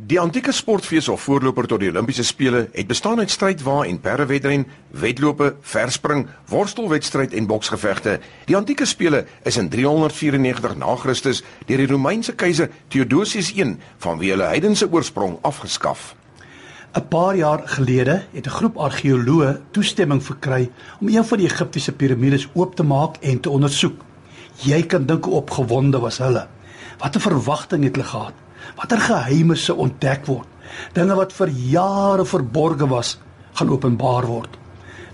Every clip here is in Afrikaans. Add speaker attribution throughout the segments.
Speaker 1: Die antieke sportfees of voorloper tot die Olimpiese spele het bestaan uit strydwa en perdewedren, wedlope, verspring, worstelwedstryd en boksgevegte. Die antieke spele is in 394 na Christus deur die Romeinse keiser Theodosius I vanweë hulle heidense oorsprong afgeskaf.
Speaker 2: 'n Paar jaar gelede het 'n groep argeoloë toestemming verkry om een van die Egiptiese piramides oop te maak en te ondersoek. Jy kan dink hoe opgewonde was hulle. Watter verwagting het hulle gehad? Watter geheime se ontdek word. Dinge wat vir jare verborge was, gaan openbaar word.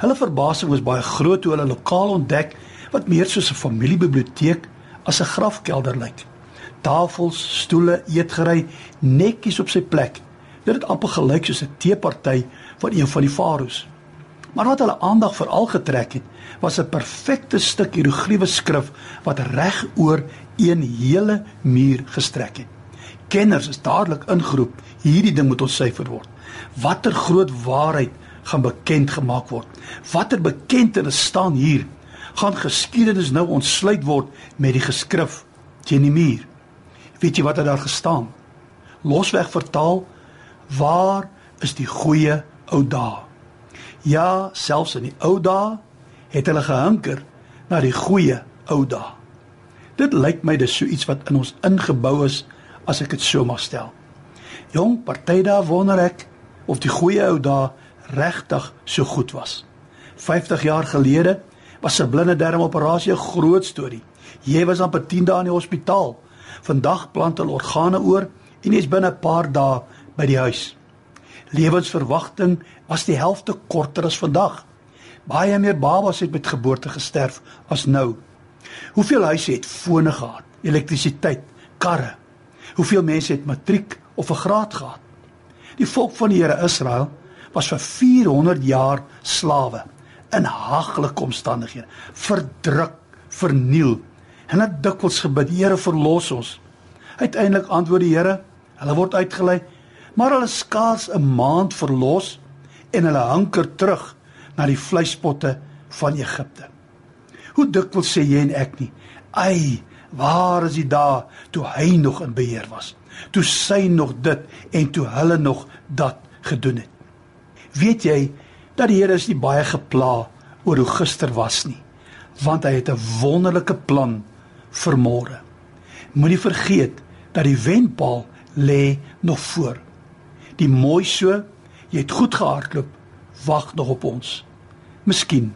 Speaker 2: Hulle verbasing was baie groot toe hulle lokaal ontdek wat meer soos 'n familiebiblioteek as 'n grafkelder lyk. Tafels, stoele, eetgerei netjies op sy plek. Dit het amper gelyk soos 'n teeparty van een van die farao's. Maar wat hulle aandag veral getrek het, was 'n perfekte stuk hieroglife skrif wat reg oor een hele muur gestrek het kenners is dadelik ingeroep. Hierdie ding moet ontsyfer word. Watter groot waarheid gaan bekend gemaak word? Watter bekentenis staan hier? Gaan geskiedenis nou ontsluit word met die geskrif teen die muur? Weet jy wat het daar gestaan? Losweg vertaal: Waar is die goeie ou dae? Ja, selfs in die ou dae het hulle gehinker na die goeie ou dae. Dit lyk my dis so iets wat in ons ingebou is as ek dit so mag stel. Jong, party daar wonder ek of die goeie ou dae regtig so goed was. 50 jaar gelede was 'n blinde darmoperasie 'n groot storie. Jy was amper 10 dae in die hospitaal. Vandag plant hulle organe oor en jy's binne 'n paar dae by die huis. Lewensverwagting was die helfte korter as vandag. Baie meer babas het met geboorte gesterf as nou. Hoeveel huise het fone gehad, elektrisiteit, karre? Hoeveel mense het matriek of 'n graad gehad? Die volk van die Here Israel was vir 400 jaar slawe in haglike omstandighede, verdruk, verniel. En het dikwels gebid, Here verlos ons. Uiteindelik antwoord die Here, hulle word uitgelei, maar hulle skaars 'n maand verlos en hulle hanker terug na die vleispotte van Egipte. Hoe dikwels sê jy en ek nie, "Ai, Waar is die dae toe hy nog in beheer was? Toe sy nog dit en toe hulle nog dat gedoen het. Weet jy dat die Here is nie baie gepla oor hoe gister was nie, want hy het 'n wonderlike plan vir môre. Moenie vergeet dat die wenpaal lê nog voor. Die mooi so, jy het goed gehardloop, wag nog op ons. Miskien.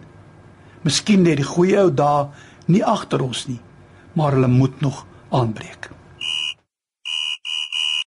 Speaker 2: Miskien lê die goeie ou dae nie agter ons nie maar hulle moet nog aanbreek.